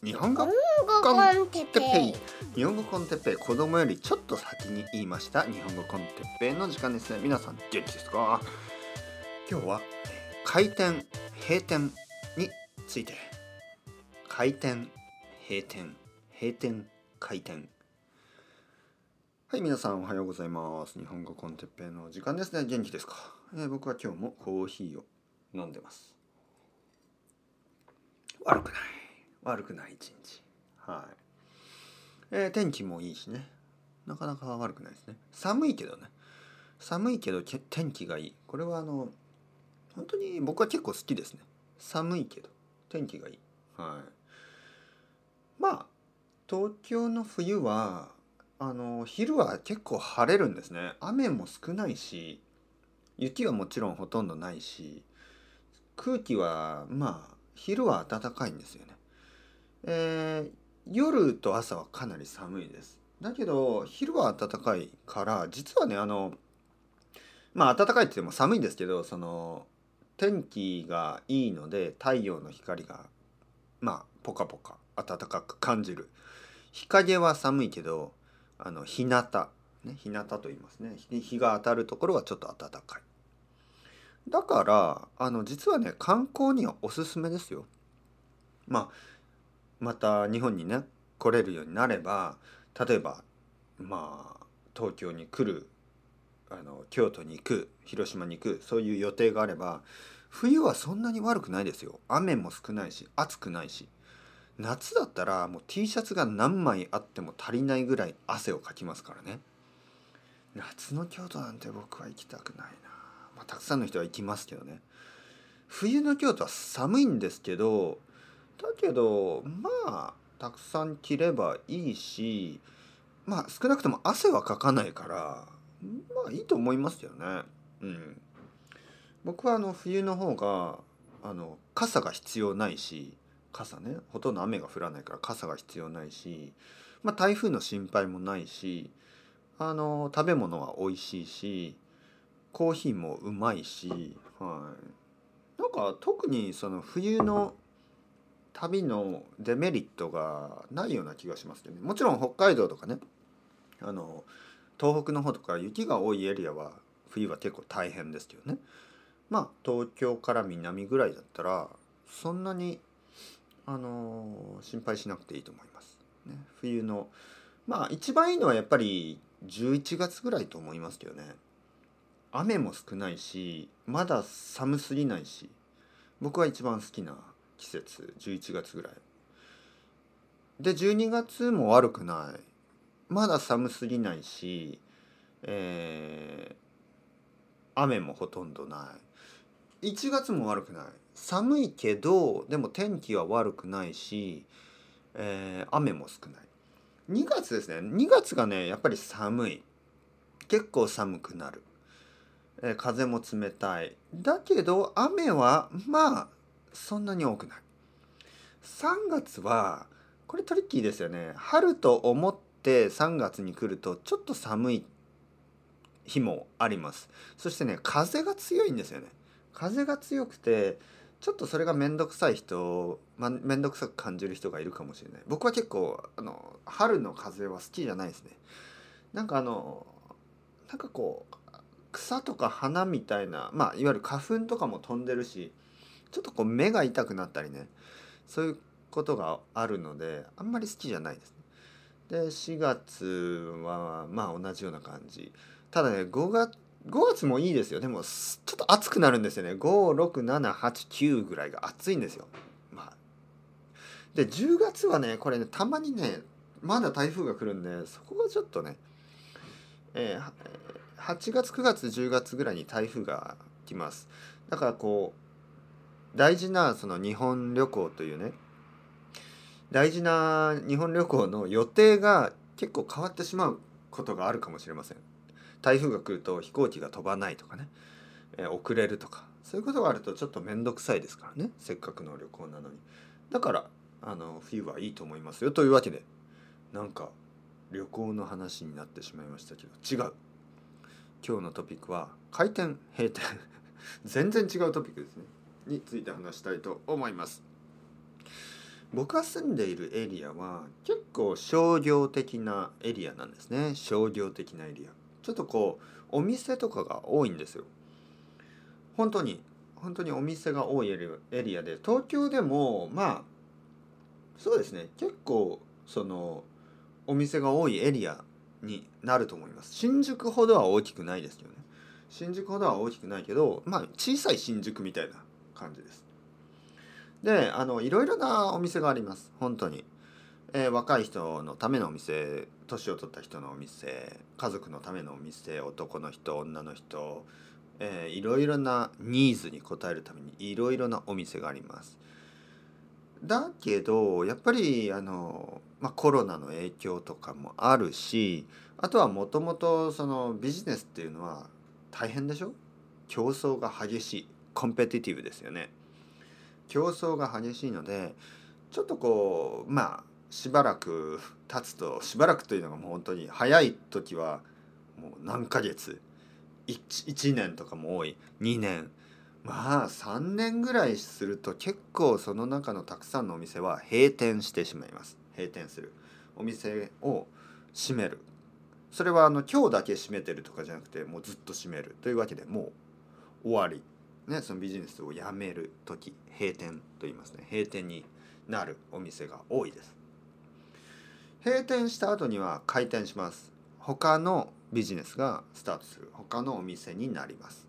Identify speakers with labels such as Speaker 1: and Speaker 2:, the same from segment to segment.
Speaker 1: 日本語
Speaker 2: コンテッペイ。
Speaker 1: 日本語コンテッペイ。子供よりちょっと先に言いました。日本語コンテッペイの時間ですね。皆さん元気ですか？今日は開店閉店について。開店閉店。閉店開店はい皆さんおはようございます。日本語コンテッペイの時間ですね。元気ですか、えー僕は今日もコーヒーを飲んでます。悪くない。悪くない一日。はい、えー天気もいいしね。なかなか悪くないですね。寒いけどね。寒いけど天気がいい。これはあの本当に僕は結構好きですね。寒いけど天気がいい。はい。まあ東京の冬はあの昼は結構晴れるんですね。雨も少ないし雪はもちろんほとんどないし空気はまあ昼は暖かいんですよね。えー夜と朝はかなり寒いです。だけど昼は暖かいから実はねあのまあ暖かいって言っても寒いんですけどその天気がいいので太陽の光がまあポカポカ暖かく感じる。日陰は寒いけどあの日向ね日向と言いますね日日が当たるところはちょっと暖かい。だからあの実はね観光にはおすすめですよ。まあまた日本にね来れるようになれば例えばまあ東京に来るあの京都に行く広島に行くそういう予定があれば冬はそんなに悪くないですよ。雨も少ないし暑くないし。夏だったらもう T シャツが何枚あっても足りないぐらい汗をかきますからね。夏の京都なんて僕は行きたくないな、まあ、たくさんの人は行きますけどね。冬の京都は寒いんですけどだけどまあたくさん着ればいいしまあ少なくとも汗はかかないからまあいいと思いますよね。うん、僕はあの冬の方があの傘が必要ないし傘ねほとんど雨が降らないから傘が必要ないし、まあ、台風の心配もないしあの食べ物は美味しいしコーヒーもうまいし、はい、なんか特にその冬の旅のデメリットがないような気がしますけどね。もちろん北海道とかねあの東北の方とか雪が多いエリアは冬は結構大変ですけどね。まあ東京から南ぐらいだったらそんなにあの心配しなくていいと思います。ね、冬のまあ一番いいのはやっぱり11月ぐらいと思いますけどね。雨も少ないしまだ寒すぎないし僕は一番好きな季節11月ぐらい。で12月も悪くない。まだ寒すぎないし、えー雨もほとんどない。1月も悪くない。寒いけどでも天気は悪くないし、えー雨も少ない。2月ですね。2月がねやっぱり寒い。結構寒くなる、えー風も冷たい。だけど雨はまあそんなに多くない。3月はこれトリッキーですよね。春と思って3月に来るとちょっと寒い日もあります。そしてね風が強いんですよね。風が強くてちょっとそれが面倒くさい人ま面倒くさく感じる人がいるかもしれない。僕は結構あの春の風は好きじゃないですね。なんかあのなんかこう草とか花みたいなまあいわゆる花粉とかも飛んでるしちょっとこう目が痛くなったりねそういうことがあるのであんまり好きじゃないです。で4月はまあ同じような感じただね5月5月もいいですよでもちょっと暑くなるんですよね56789ぐらいが暑いんですよ。まあ、で10月はねこれねたまにねまだ台風が来るんでそこがちょっとね、えー8月9月10月ぐらいに台風が来ます。だからこう大事なその日本旅行というね大事な日本旅行の予定が結構変わってしまうことがあるかもしれません。台風が来ると飛行機が飛ばないとかね、えー遅れるとかそういうことがあるとちょっと面倒くさいですからねせっかくの旅行なのに。だからあの冬はいいと思いますよというわけでなんか旅行の話になってしまいましたけど違う。今日のトピックは開店閉店。全然違うトピックですね。について話したいと思います。僕が住んでいるエリアは結構商業的なエリアなんですね。商業的なエリア。ちょっとこうお店とかが多いんですよ。本当に本当にお店が多いエリアで東京でもまあそうですね。結構そのお店が多いエリアになると思います。新宿ほどは大きくないですよね。新宿ほどは大きくないけどまあ小さい新宿みたいな感じです。であのいろいろなお店があります。本当に、えー、若い人のためのお店年を取った人のお店家族のためのお店男の人女の人、えー、いろいろなニーズに応えるためにいろいろなお店があります。だけどやっぱりあの、まあ、コロナの影響とかもあるしあとはもともとそのビジネスっていうのは大変でしょ？競争が激しい。コンペティティブですよね。競争が激しいのでちょっとこうまあしばらく 経つとしばらくというのがもう本当に早い時はもう何ヶ月 1, 1年とかも多い2年。まあ3年ぐらいすると結構その中のたくさんのお店は閉店してしまいます。閉店する。お店を閉める。それはあの今日だけ閉めてるとかじゃなくてもうずっと閉めるというわけでもう終わり。ね、そのビジネスをやめる時閉店と言いますね。閉店になるお店が多いです。閉店した後には開店します。他のビジネスがスタートする。他のお店になります。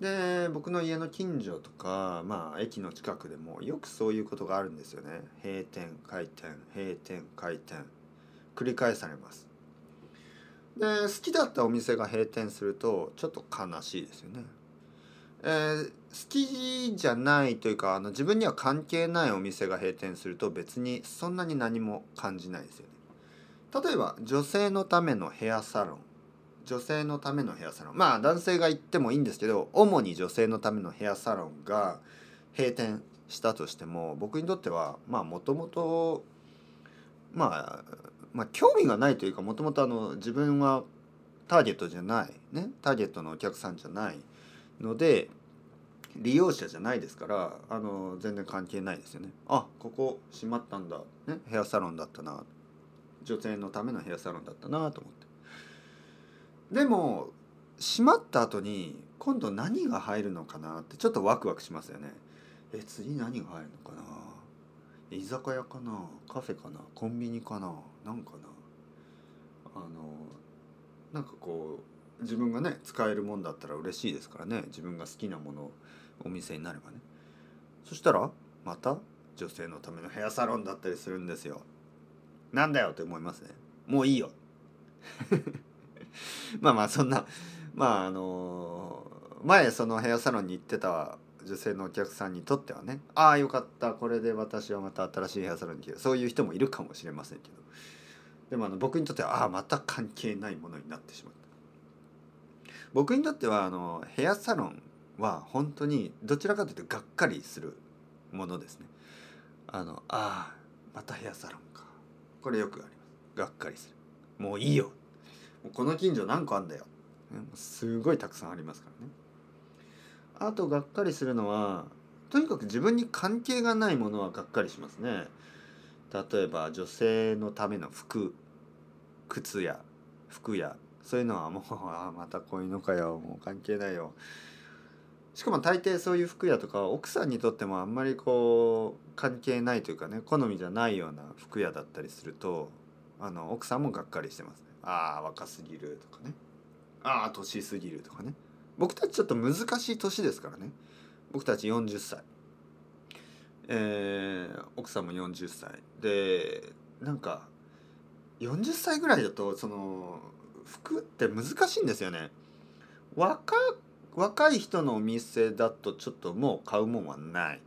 Speaker 1: で僕の家の近所とかまあ駅の近くでもよくそういうことがあるんですよね。閉店開店閉店開店。繰り返されます。で好きだったお店が閉店するとちょっと悲しいですよね。えー、好きじゃないというかあの自分には関係ないお店が閉店すると別にそんなに何も感じないですよね。例えば女性のためのヘアサロン女性のためのヘアサロンまあ男性が行ってもいいんですけど主に女性のためのヘアサロンが閉店したとしても僕にとってはまあもともとまあまあ興味がないというかもともと自分はターゲットじゃないねターゲットのお客さんじゃないので利用者じゃないですからあの全然関係ないですよね。あここ閉まったんだ、ね、ヘアサロンだったな。女性のためのヘアサロンだったなと思って。でも閉まった後に今度何が入るのかなってちょっとワクワクしますよね。え次何が入るのかな。居酒屋かな。カフェかな。コンビニかな。なんかな。あのなんかこう自分がね使えるもんだったら嬉しいですからね。自分が好きなものをお店になればね。そしたらまた女性のためのヘアサロンだったりするんですよ。なんだよって思いますね。もういいよ。まあまあそんなまああの前そのヘアサロンに行ってた女性のお客さんにとってはねああよかった。これで私はまた新しいヘアサロンに行ける。そういう人もいるかもしれませんけど。でもあの僕にとってはああまた関係ないものになってしまった。僕にとってはあのヘアサロンは本当にどちらかというとがっかりするものですね。あのあまたヘアサロンか。これよくあります。がっかりする。もういいよ。この近所何個あんだよ。すごいたくさんありますからね。あとがっかりするのはとにかく自分に関係がないものはがっかりしますね。例えば女性のための服靴や服やそういうのはもうあまたこういうのかよもう関係ないよ。しかも大抵そういう服屋とか奥さんにとってもあんまりこう関係ないというかね好みじゃないような服屋だったりするとあの奥さんもがっかりしてますね。ああ若すぎるとかね。ああ年すぎるとかね。僕たちちょっと難しい年ですからね。僕たち40歳。えー、奥さんも40歳。でなんか40歳ぐらいだとその服って難しいんですよね。若若い人のお店だとちょっともう買うもんはない。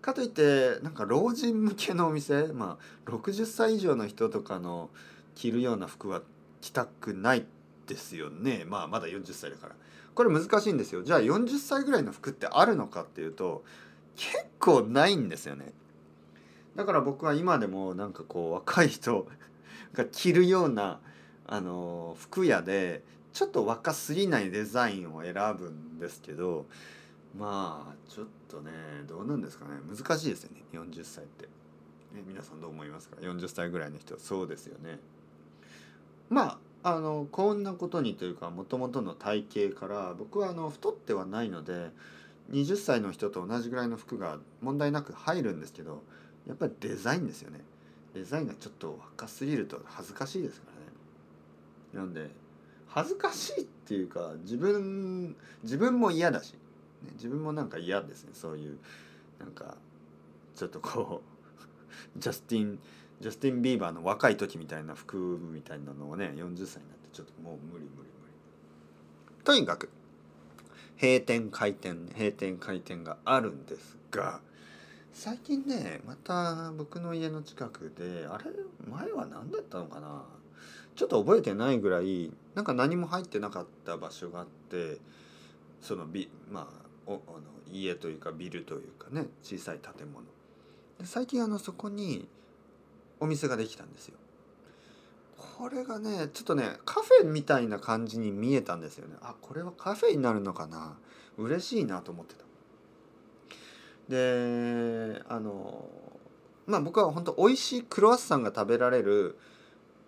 Speaker 1: かといってなんか老人向けのお店まあ60歳以上の人とかの着るような服は着たくないですよね。まあまだ40歳だから。これ難しいんですよ。じゃあ40歳ぐらいの服ってあるのかっていうと結構ないんですよね。だから僕は今でもなんかこう若い人が着るようなあの服屋でちょっと若すぎないデザインを選ぶんですけどまあちょっとねどうなんですかね。難しいですよね。40歳って、ね、皆さんどう思いますか？40歳ぐらいの人そうですよね。まああのこんなことにというかもともとの体型から僕はあの太ってはないので20歳の人と同じぐらいの服が問題なく入るんですけどやっぱりデザインですよね。デザインがちょっと若すぎると恥ずかしいですかなんで恥ずかしいっていうか自分自分も嫌だし、ね、自分もなんか嫌ですね。そういうなんかちょっとこうジャスティンジャスティン・ビーバーの若い時みたいな服みたいなのをね40歳になってちょっともう無理無理無理。とにかく閉店開店閉店開店があるんですが最近ねまた僕の家の近くであれ前は何だったのかな？ちょっと覚えてないぐらいなんか何も入ってなかった場所があってそのビまあおあの家というかビルというかね小さい建物。で最近あのそこにお店ができたんですよ。これがねちょっとねカフェみたいな感じに見えたんですよね。あこれはカフェになるのかな。嬉しいなと思ってた。であのまあ僕は本当美味しいクロワッサンが食べられる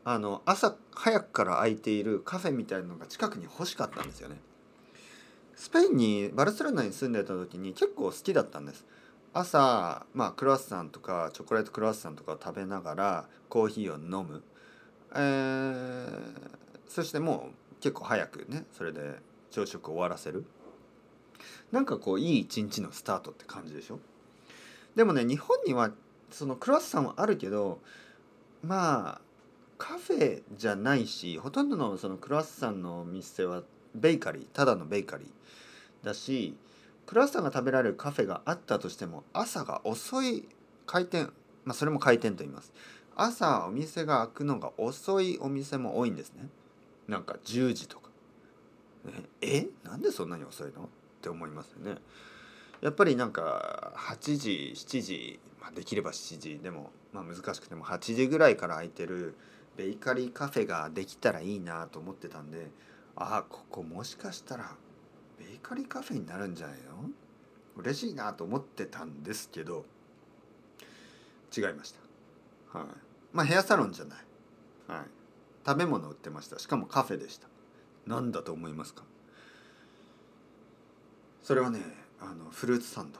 Speaker 1: あの朝早くから空いているカフェみたいなのが近くに欲しかったんですよね。スペインにバルセロナに住んでた時に結構好きだったんです。朝、まあ、クロワッサンとかチョコレートクロワッサンとかを食べながらコーヒーを飲む、えー、そしてもう結構早くねそれで朝食を終わらせる。なんかこういい一日のスタートって感じでしょ。でもね日本にはそのクロワッサンはあるけどまあカフェじゃないしほとんどのそのクロワッサンのお店はベーカリーただのベーカリーだしクロワッサンが食べられるカフェがあったとしても朝が遅い開店まあそれも開店と言います。朝お店が開くのが遅いお店も多いんですね。なんか10時とか。え？なんでそんなに遅いの？って思いますよね。やっぱりなんか8時7時、まあ、できれば7時でも、まあ、難しくても8時ぐらいから空いてるベーカリーカフェができたらいいなと思ってたんでああここもしかしたらベーカリーカフェになるんじゃないの？嬉しいなと思ってたんですけど違いました。はい。まあヘアサロンじゃない。はい。食べ物売ってました。しかもカフェでした。何だと思いますか？それはねあのフルーツサンド。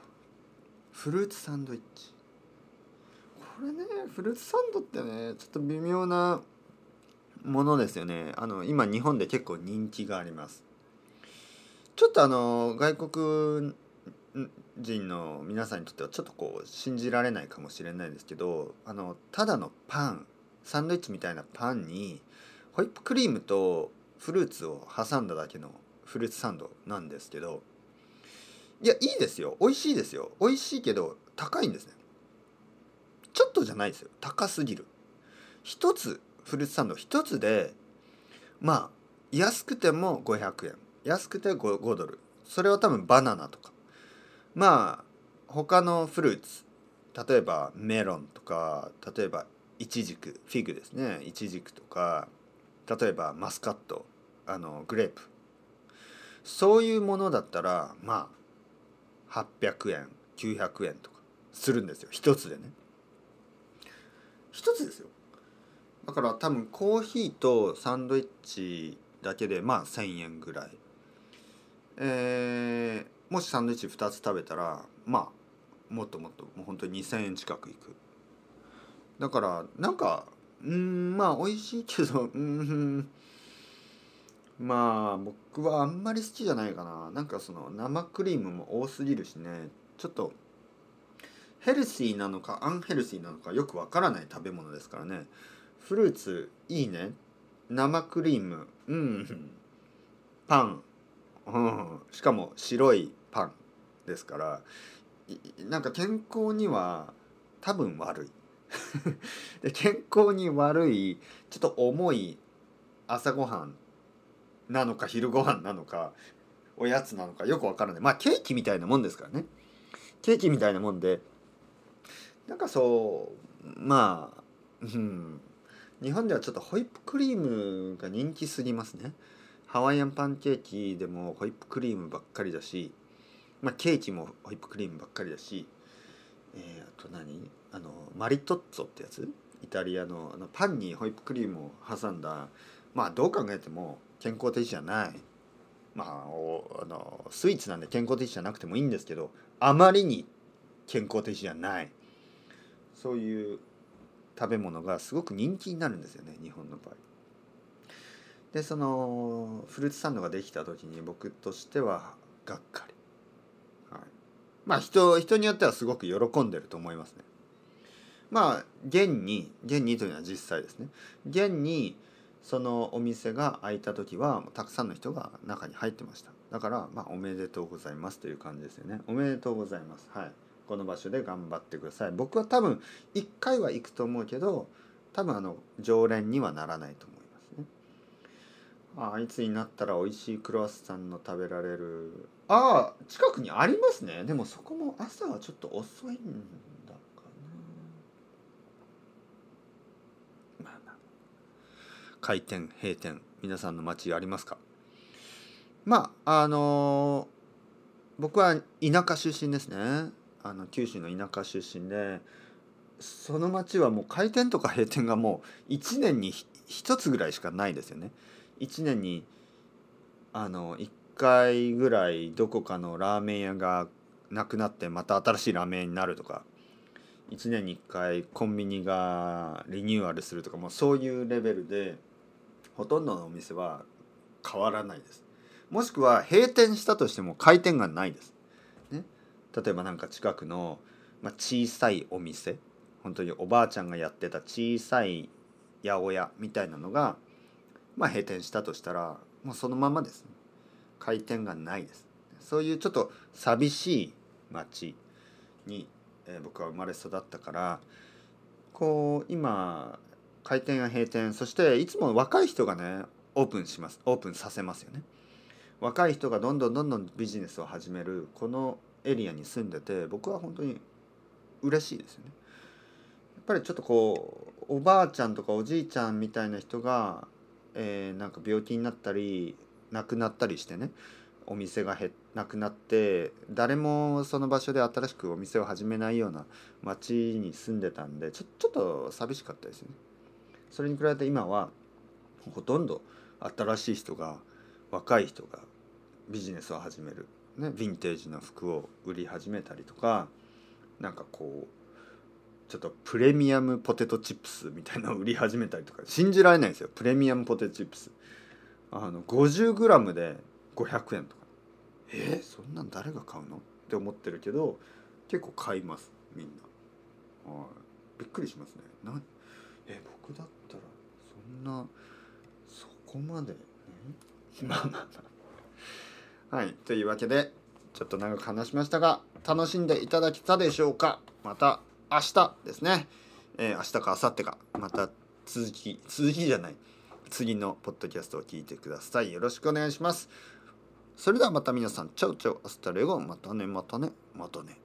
Speaker 1: フルーツサンドイッチ。れねフルーツサンドってねちょっと微妙なものですよね。あの今日本で結構人気があります。ちょっとあの外国人の皆さんにとってはちょっとこう信じられないかもしれないですけどあのただのパンサンドイッチみたいなパンにホイップクリームとフルーツを挟んだだけのフルーツサンドなんですけどいやいいですよ。美味しいですよ。美味しいけど高いんですね。ちょっとじゃないですよ。高すぎる。一つフルーツサンド。一つでまあ安くても500円。安くて 5, 5ドル。それは多分バナナとか。まあ他のフルーツ。例えばメロンとか例えばイチジク。フィグですね。イチジクとか。例えばマスカット。あのグレープ。そういうものだったらまあ800円900円とかするんですよ。一つでね。一つですよ。だから多分コーヒーとサンドイッチだけでまあ1,000円ぐらい。えー、もしサンドイッチ2つ食べたらまあもっともっともう本当に2,000円近くいく。だからなんかうんまあ美味しいけど うんまあ僕はあんまり好きじゃないかな。なんかその生クリームも多すぎるしね。ちょっとヘルシーなのかアンヘルシーなのかよくわからない食べ物ですからね。フルーツいいね。生クリームうん。パン、うん、しかも白いパンですからなんか健康には多分悪い。で健康に悪いちょっと重い朝ごはんなのか昼ごはんなのかおやつなのかよくわからない。まあケーキみたいなもんですからね。ケーキみたいなもんでなんかそうまあうん。日本ではちょっとホイップクリームが人気すぎますね。ハワイアンパンケーキでもホイップクリームばっかりだしまあケーキもホイップクリームばっかりだし、えー、あと何？あのマリトッツォってやつ？イタリアのあのパンにホイップクリームを挟んだまあどう考えても健康的じゃない。まあおあのスイーツなんで健康的じゃなくてもいいんですけどあまりに健康的じゃない。そういう食べ物がすごく人気になるんですよね日本の場合。でそのフルーツサンドができた時に僕としてはがっかり、はい、まあ人人によってはすごく喜んでると思いますね。まあ現に現にというのは実際ですね。現にそのお店が開いた時はたくさんの人が中に入ってました。だからまあおめでとうございますという感じですよね。おめでとうございます。はい。この場所で頑張ってください。僕は多分1回は行くと思うけど多分あの常連にはならないと思いますね。あいつになったら美味しいクロワッサンの食べられる？ああ近くにありますね。でもそこも朝はちょっと遅いんだかな。まあまあ。開店閉店皆さんの街ありますか？まああの僕は田舎出身ですね。あの九州の田舎出身でその町はもう開店とか閉店がもう1年に1つぐらいしかないですよね。1年にあの1回ぐらいどこかのラーメン屋がなくなってまた新しいラーメン屋になるとか1年に1回コンビニがリニューアルするとかもうそういうレベルでほとんどのお店は変わらないです。もしくは閉店したとしても開店がないです。例えばなんか近くの、まあ、小さいお店本当におばあちゃんがやってた小さい八百屋みたいなのが、まあ、閉店したとしたらもうそのままですね。開店がないです。そういうちょっと寂しい町に、えー、僕は生まれ育ったからこう今開店や閉店そしていつも若い人がねオープンしますオープンさせますよね。若い人がどんどんどんどんビジネスを始めるこのエリアに住んでて僕は本当に嬉しいですよねやっぱりちょっとこうおばあちゃんとかおじいちゃんみたいな人が、えー、なんか病気になったり亡くなったりしてねお店が減なくなって誰もその場所で新しくお店を始めないような町に住んでたんでちょちょっと寂しかったですね。それに比べて今はほとんど新しい人が若い人がビジネスを始める、ね、ヴィンテージの服を売り始めたりとかなんかこうちょっとプレミアムポテトチップスみたいなのを売り始めたりとか信じられないですよ。プレミアムポテトチップス。あの 50g で500円とか。え？ー、そんなん誰が買うの？って思ってるけど結構買いますみんな。はい。びっくりしますね。なえ僕だったらそんなそこまで、ね、まあまあまあはいというわけでちょっと長く話しましたが楽しんでいただけたでしょうか？また明日ですね、えー、明日か明後日か。また続き続きじゃない。次のポッドキャストを聞いてください。よろしくお願いします。それではまた皆さんチャウチャウアスタレゴまたねまたねまたね。